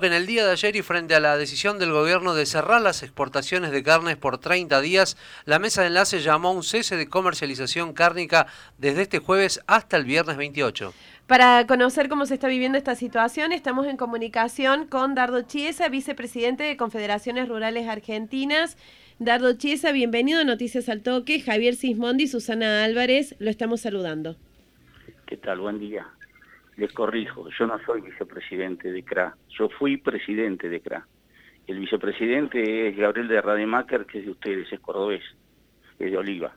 En el día de ayer y frente a la decisión del gobierno de cerrar las exportaciones de carnes por 30 días, la mesa de enlace llamó a un cese de comercialización cárnica desde este jueves hasta el viernes 28. Para conocer cómo se está viviendo esta situación, estamos en comunicación con Dardo Chiesa, vicepresidente de Confederaciones Rurales Argentinas. Dardo Chiesa, bienvenido a Noticias al Toque. Javier Sismondi, Susana Álvarez, lo estamos saludando. ¿Qué tal? Buen día les corrijo, yo no soy vicepresidente de CRA, yo fui presidente de CRA. El vicepresidente es Gabriel de Rademacher, que es de ustedes, es cordobés, es de Oliva.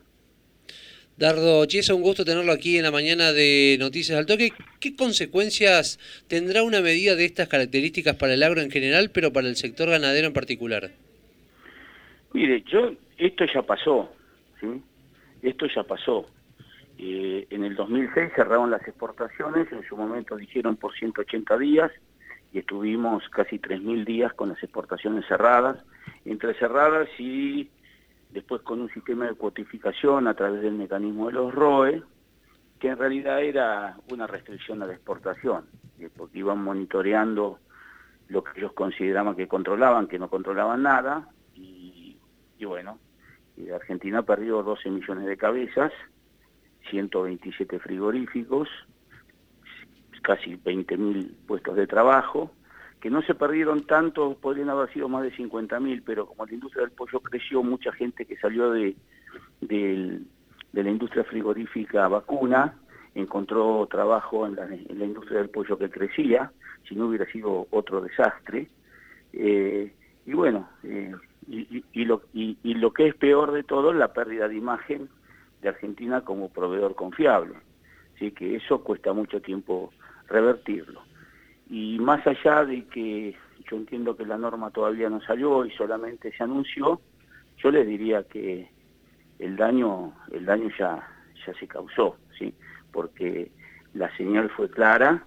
Dardo Chiesa, un gusto tenerlo aquí en la mañana de Noticias al Toque. ¿Qué consecuencias tendrá una medida de estas características para el agro en general, pero para el sector ganadero en particular? Mire, yo, esto ya pasó, ¿sí? Esto ya pasó. Eh, en el 2006 cerraron las exportaciones, en su momento dijeron por 180 días y estuvimos casi 3.000 días con las exportaciones cerradas, entre cerradas y después con un sistema de cuotificación a través del mecanismo de los ROE, que en realidad era una restricción a la exportación, eh, porque iban monitoreando lo que ellos consideraban que controlaban, que no controlaban nada, y, bueno, y Argentina perdió 12 millones de cabezas, 127 frigoríficos, casi 20.000 puestos de trabajo, que no se perdieron tanto, podrían haber sido más de 50.000, pero como la industria del pollo creció, mucha gente que salió de, la industria frigorífica vacuna encontró trabajo en la, industria del pollo que crecía, si no hubiera sido otro desastre. Eh, y bueno, eh, y, lo, y, lo que es peor de todo, la pérdida de imagen de Argentina como proveedor confiable. Así que eso cuesta mucho tiempo revertirlo. Y más allá de que yo entiendo que la norma todavía no salió y solamente se anunció, yo les diría que el daño, el daño ya, ya se causó, ¿sí? porque la señal fue clara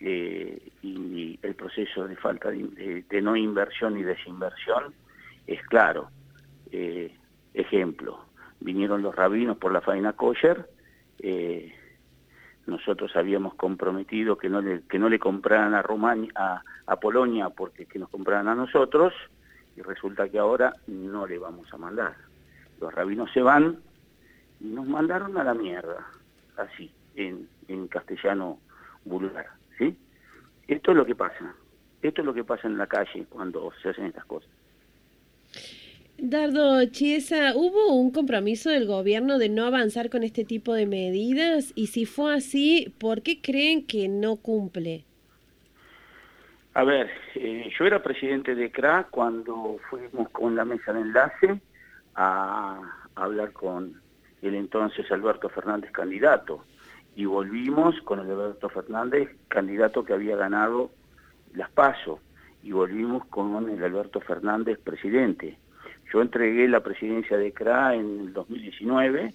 eh, y el proceso de falta de, no inversión y desinversión es claro. Eh, ejemplo, vinieron los rabinos por la faena kosher, eh, nosotros habíamos comprometido que no le, que no le compraran a, Rumania, a, Polonia porque que nos compraran a nosotros, y resulta que ahora no le vamos a mandar. Los rabinos se van y nos mandaron a la mierda, así, en, en castellano vulgar, ¿sí? Esto es lo que pasa, esto es lo que pasa en la calle cuando se hacen estas cosas. Dardo Chiesa, ¿hubo un compromiso del gobierno de no avanzar con este tipo de medidas? Y si fue así, ¿por qué creen que no cumple? A ver, eh, yo era presidente de CRA cuando fuimos con la mesa de enlace a, hablar con el entonces Alberto Fernández candidato y volvimos con el Alberto Fernández candidato que había ganado las PASO y volvimos con el Alberto Fernández presidente. Yo entregué la presidencia de CRA en el 2019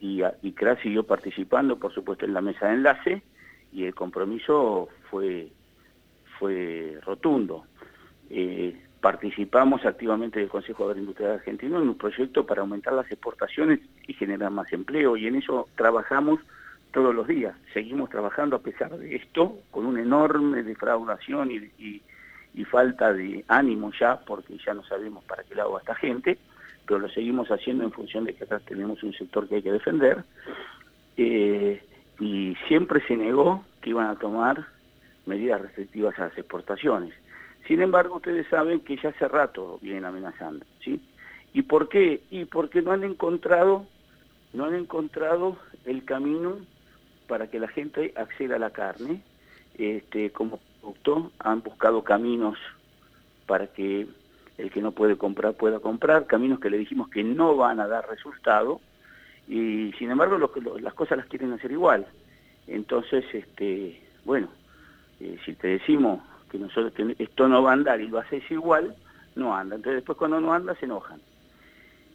y, y CRA siguió participando, por supuesto, en la mesa de enlace y el compromiso fue, fue rotundo. Eh, participamos activamente del Consejo Agroindustrial Argentino en un proyecto para aumentar las exportaciones y generar más empleo y en eso trabajamos todos los días. Seguimos trabajando a pesar de esto, con una enorme defraudación y y falta de ánimo ya, porque ya no sabemos para qué lado va esta gente, pero lo seguimos haciendo en función de que acá tenemos un sector que hay que defender, eh, y siempre se negó que iban a tomar medidas restrictivas a las exportaciones. Sin embargo, ustedes saben que ya hace rato vienen amenazando, ¿sí? ¿Y por qué? Y porque no han encontrado, no han encontrado el camino para que la gente acceda a la carne, este, como han buscado caminos para que el que no puede comprar pueda comprar, caminos que le dijimos que no van a dar resultado, y sin embargo las cosas las quieren hacer igual. Entonces, este, bueno, eh, si te decimos que nosotros esto no va a andar y lo haces igual, no anda. Entonces después cuando no anda se enojan.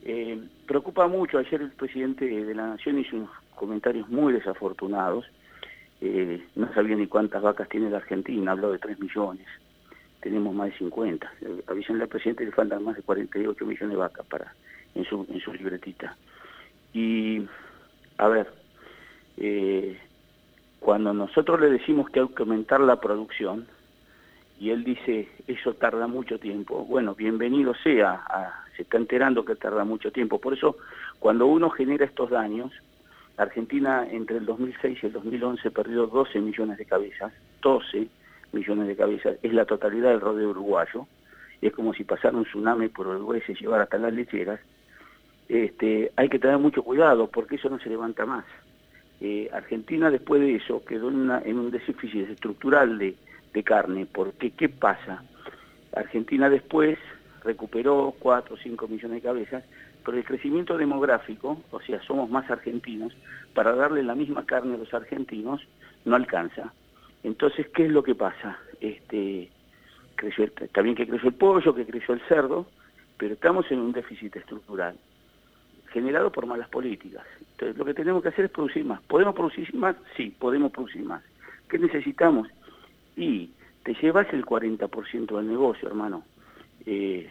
Eh, preocupa mucho, ayer el presidente de la Nación hizo unos comentarios muy desafortunados, eh, no sabía ni cuántas vacas tiene la Argentina, habló de 3 millones, tenemos más de 50. Eh, avisenle al presidente le faltan más de 48 millones de vacas para, en, su, en libretita. Y, a ver, eh, cuando nosotros le decimos que hay que aumentar la producción y él dice, eso tarda mucho tiempo. Bueno, bienvenido sea, se está enterando que tarda mucho tiempo. Por eso, cuando uno genera estos daños, Argentina entre el 2006 y el 2011 perdió 12 millones de cabezas, 12 millones de cabezas, es la totalidad del rodeo uruguayo, es como si pasara un tsunami por Uruguay y se llevara hasta las lecheras, este, hay que tener mucho cuidado porque eso no se levanta más. Eh, Argentina después de eso quedó en, un déficit estructural de, de, carne, porque ¿qué pasa? Argentina después recuperó 4 o 5 millones de cabezas, pero el crecimiento demográfico, o sea, somos más argentinos, para darle la misma carne a los argentinos no alcanza. Entonces, ¿qué es lo que pasa? Este, creció está bien que creció el pollo, que creció el cerdo, pero estamos en un déficit estructural generado por malas políticas. Entonces, lo que tenemos que hacer es producir más. ¿Podemos producir más? Sí, podemos producir más. ¿Qué necesitamos? Y te llevas el 40% del negocio, hermano. Eh,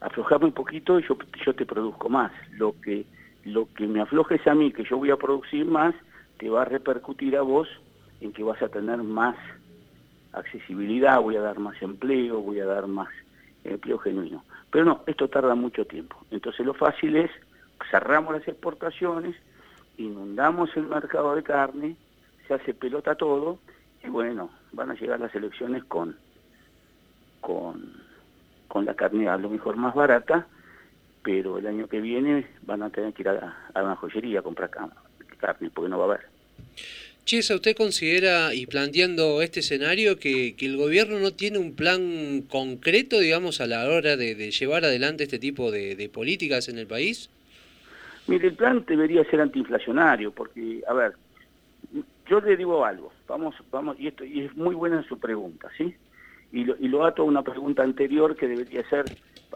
aflojame un poquito y yo, yo te produzco más. Lo que, lo que me aflojes a mí, que yo voy a producir más, te va a repercutir a vos en que vas a tener más accesibilidad, voy a dar más empleo, voy a dar más empleo genuino. Pero no, esto tarda mucho tiempo. Entonces lo fácil es, cerramos las exportaciones, inundamos el mercado de carne, se hace pelota todo, y bueno, van a llegar las elecciones con, con, con la carne a lo mejor más barata, pero el año que viene van a tener que ir a, a una joyería a comprar carne, porque no va a haber. Chiesa, ¿usted considera, y planteando este escenario, que, el gobierno no tiene un plan concreto, digamos, a la hora de, llevar adelante este tipo de, políticas en el país? Mire, el plan debería ser antiinflacionario, porque, a ver, yo le digo algo, vamos, vamos, y esto y es muy buena su pregunta, ¿sí? Y lo, y lo ato a una pregunta anterior que debería ser,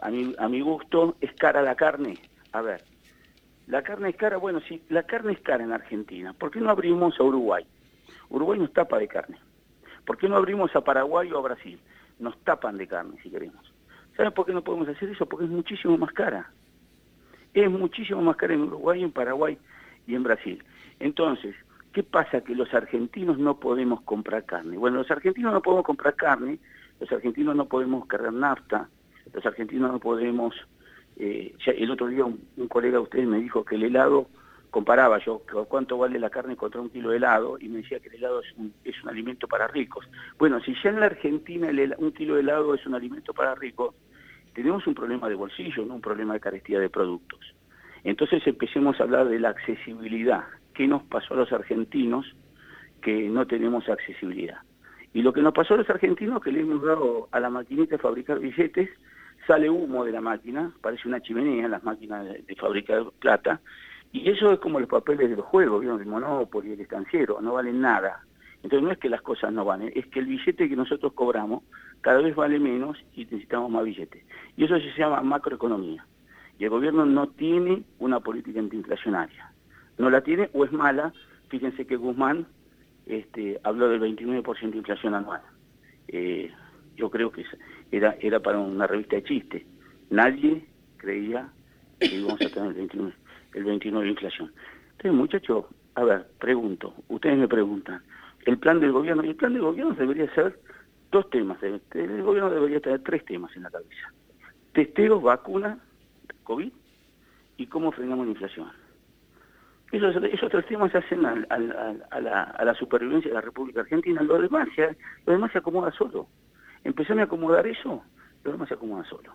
a mi, a mi gusto, ¿es cara la carne? A ver, la carne es cara, bueno, sí, la carne es cara en Argentina. ¿Por qué no abrimos a Uruguay? Uruguay nos tapa de carne. ¿Por qué no abrimos a Paraguay o a Brasil? Nos tapan de carne, si queremos. ¿Saben por qué no podemos hacer eso? Porque es muchísimo más cara. Es muchísimo más cara en Uruguay, en Paraguay y en Brasil. Entonces, ¿qué pasa? Que los argentinos no podemos comprar carne. Bueno, los argentinos no podemos comprar carne, los argentinos no podemos cargar nafta, los argentinos no podemos eh, el otro día un, colega de ustedes me dijo que el helado, comparaba yo cuánto vale la carne contra un kilo de helado, y me decía que el helado es un, es un alimento para ricos. Bueno, si ya en la Argentina un kilo de helado es un alimento para ricos, tenemos un problema de bolsillo, no un problema de carestía de productos. Entonces empecemos a hablar de la accesibilidad. ¿Qué nos pasó a los argentinos que no tenemos accesibilidad? Y lo que nos pasó a los argentinos que le hemos dado a la maquinita de fabricar billetes sale humo de la máquina, parece una chimenea, las máquinas de, fabricar plata, y eso es como los papeles de los juegos, ¿vieron? el Monopoly, el estanciero, no valen nada. Entonces no es que las cosas no valen, es que el billete que nosotros cobramos cada vez vale menos y necesitamos más billetes. Y eso se llama macroeconomía. Y el gobierno no tiene una política antiinflacionaria. No la tiene o es mala. Fíjense que Guzmán este, habló del 29% de inflación anual. Eh, yo creo que era, era para una revista de chistes. Nadie creía que íbamos a tener el 29, el 29 de inflación. Entonces, muchachos, a ver, pregunto, ustedes me preguntan, el plan del gobierno, y el plan del gobierno debería ser dos temas, el gobierno debería tener tres temas en la cabeza. Testeos, vacuna, COVID y cómo frenamos la inflación. Esos, esos tres temas se hacen a, la, supervivencia de la República Argentina. Lo demás, lo demás se acomoda solo. Empezame a acomodar eso, lo demás se acomoda solo.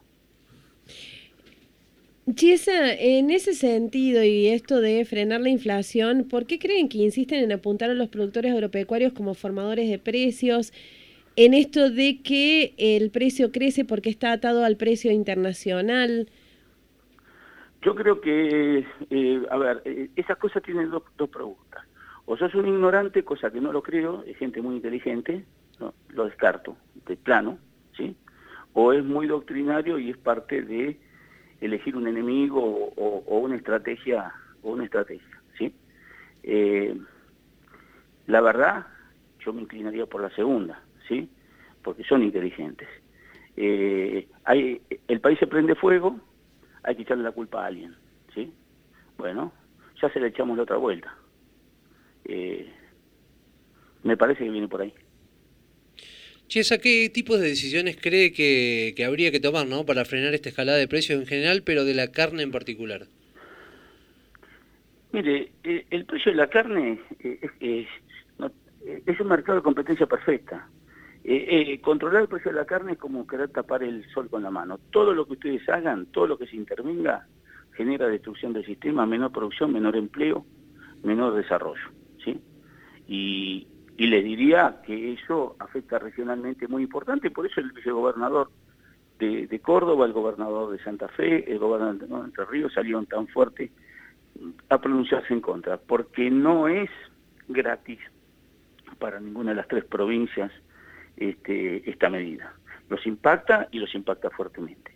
Chiesa, en ese sentido y esto de frenar la inflación, ¿por qué creen que insisten en apuntar a los productores agropecuarios como formadores de precios? En esto de que el precio crece porque está atado al precio internacional. Yo creo que, eh, a ver, eh, esas cosas tienen dos, dos preguntas. O sos un ignorante, cosa que no lo creo, es gente muy inteligente, lo descarto de plano, ¿sí? O es muy doctrinario y es parte de elegir un enemigo o, una estrategia o una estrategia, ¿sí? Eh, la verdad, yo me inclinaría por la segunda, ¿sí? Porque son inteligentes. Eh, hay, el país se prende fuego, hay que echarle la culpa a alguien, ¿sí? Bueno, ya se le echamos la otra vuelta. Eh, me parece que viene por ahí. Chiesa, ¿qué tipo de decisiones cree que, habría que tomar ¿no? para frenar esta escalada de precios en general, pero de la carne en particular? Mire, eh, el precio de la carne eh, es, es un mercado de competencia perfecta. Eh, controlar el precio de la carne es como querer tapar el sol con la mano. Todo lo que ustedes hagan, todo lo que se intervenga, genera destrucción del sistema, menor producción, menor empleo, menor desarrollo. ¿sí? Y, y les diría que eso afecta regionalmente muy importante, por eso el vicegobernador de, de Córdoba, el gobernador de Santa Fe, el gobernador de Entre Ríos salieron tan fuerte a pronunciarse en contra, porque no es gratis para ninguna de las tres provincias este, esta medida. Los impacta y los impacta fuertemente.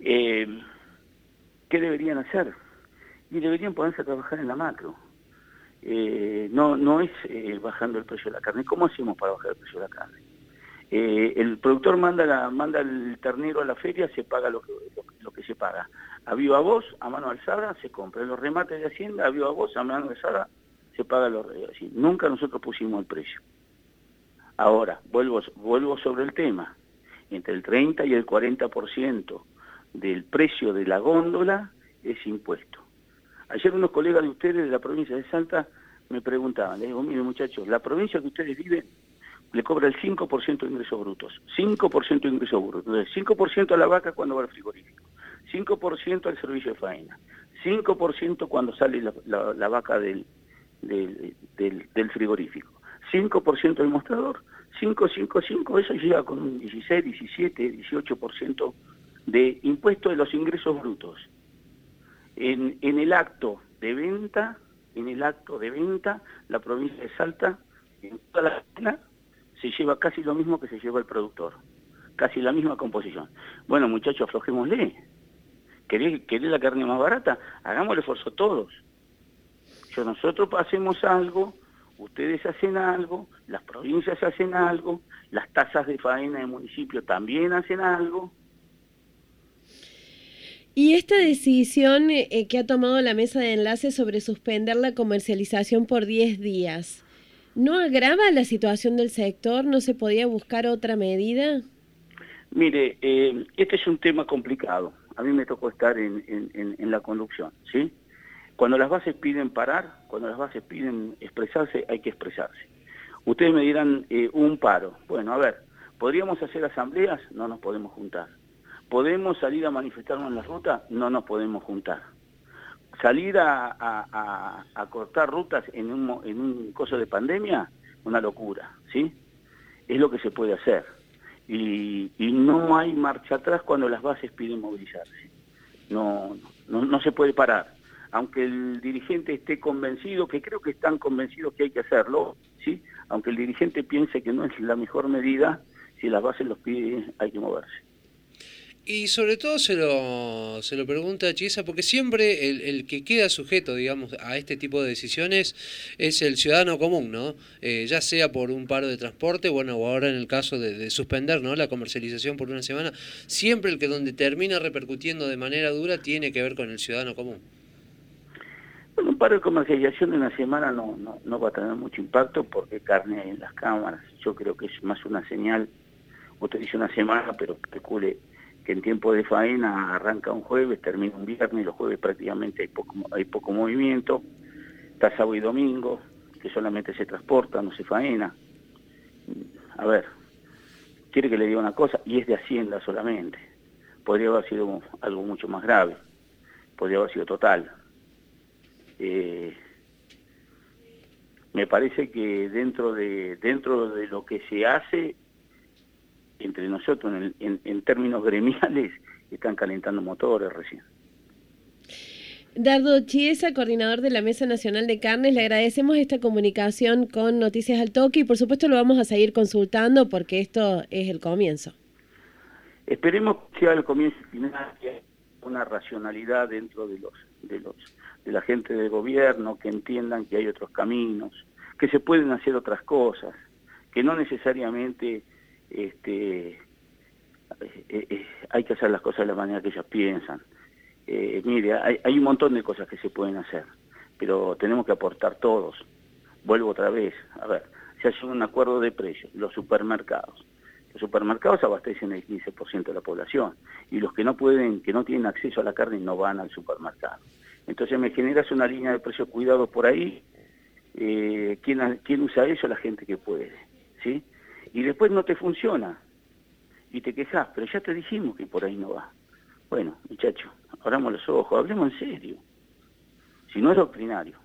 Eh, ¿Qué deberían hacer? Y deberían ponerse a trabajar en la macro eh, no, no es eh, bajando el precio de la carne. ¿Cómo hacemos para bajar el precio de la carne? El productor manda, la, manda el ternero a la feria, se paga lo que, se paga. A viva voz, a mano alzada, se compra. En los remates de Hacienda, a viva voz, a mano alzada, se paga los. Nunca nosotros pusimos el precio. Ahora, vuelvo, sobre el tema. Entre el 30 y el 40% del precio de la góndola es impuesto. Ayer unos colegas de ustedes de la provincia de Salta me preguntaban, le digo, mire muchachos, la provincia que ustedes viven le cobra el 5% de ingresos brutos, 5% de ingresos brutos, entonces 5% a la vaca cuando va al frigorífico, 5% al servicio de faena, 5% cuando sale la, vaca del, frigorífico, 5% al mostrador, 5, 5, 5, eso llega con un 16, 17, 18% de impuesto de los ingresos brutos en, el acto de venta, en el acto de venta, la provincia de Salta, en toda la zona, se lleva casi lo mismo que se lleva el productor, casi la misma composición. Bueno, muchachos, aflojémosle. ¿Querés, ¿Querés la carne más barata? Hagamos el esfuerzo todos. Yo, nosotros hacemos algo, ustedes hacen algo, las provincias hacen algo, las tasas de faena del municipio también hacen algo, y esta decisión eh, eh, que ha tomado la mesa de enlace sobre suspender la comercialización por 10 días, ¿no agrava la situación del sector? ¿No se podía buscar otra medida? Mire, eh, este es un tema complicado. A mí me tocó estar en, en, la conducción, ¿sí? Cuando las bases piden parar, cuando las bases piden expresarse, hay que expresarse. Ustedes me dirán un paro. Bueno, a ver, ¿podríamos hacer asambleas? No nos podemos juntar ¿Podemos salir a manifestarnos en la ruta? No nos podemos juntar. Salir a, cortar rutas en un, en un coso de pandemia, una locura, ¿sí? Es lo que se puede hacer. Y, no hay marcha atrás cuando las bases piden movilizarse. No, no se puede parar. Aunque el dirigente esté convencido, que creo que están convencidos que hay que hacerlo, ¿sí? Aunque el dirigente piense que no es la mejor medida, si las bases los piden, hay que moverse. Y sobre todo se lo, se lo pregunta Chiesa, porque siempre el, que queda sujeto, digamos, a este tipo de decisiones es el ciudadano común, ¿no? Eh, ya sea por un paro de transporte, bueno, o ahora en el caso de, suspender, ¿no? La comercialización por una semana, siempre el que donde termina repercutiendo de manera dura tiene que ver con el ciudadano común. Bueno, un paro de comercialización de una semana no, no, no va a tener mucho impacto porque carne en las cámaras. Yo creo que es más una señal, usted dice una semana, pero especule que en tiempo de faena arranca un jueves, termina un viernes, los jueves prácticamente hay poco, hay poco movimiento, está sábado y domingo, que solamente se transporta, no se faena. A ver, quiere que le diga una cosa, y es de Hacienda solamente. Podría haber sido algo mucho más grave, podría haber sido total. Eh, me parece que dentro de dentro de lo que se hace entre nosotros en, términos gremiales están calentando motores recién. Dardo Chiesa, coordinador de la Mesa Nacional de Carnes, le agradecemos esta comunicación con Noticias al Toque y por supuesto lo vamos a seguir consultando porque esto es el comienzo. Esperemos que sea el comienzo final, que una racionalidad dentro de los de los de la gente del gobierno, que entiendan que hay otros caminos, que se pueden hacer otras cosas, que no necesariamente este, eh, eh, hay que hacer las cosas de la manera que ellos piensan. Eh, mire, hay, hay un montón de cosas que se pueden hacer, pero tenemos que aportar todos. Vuelvo otra vez, a ver, se hace un acuerdo de precios, los supermercados, Los supermercados abastecen el 15% de la población y los que no pueden, que no tienen acceso a la carne no van al supermercado. Entonces me generas una línea de precios cuidados por ahí. Eh, ¿quién, ¿Quién usa eso? La gente que puede. ¿sí? Y después no te funciona y te quejas, pero ya te dijimos que por ahí no va. Bueno, muchachos, abramos los ojos, hablemos en serio. Si no es doctrinario,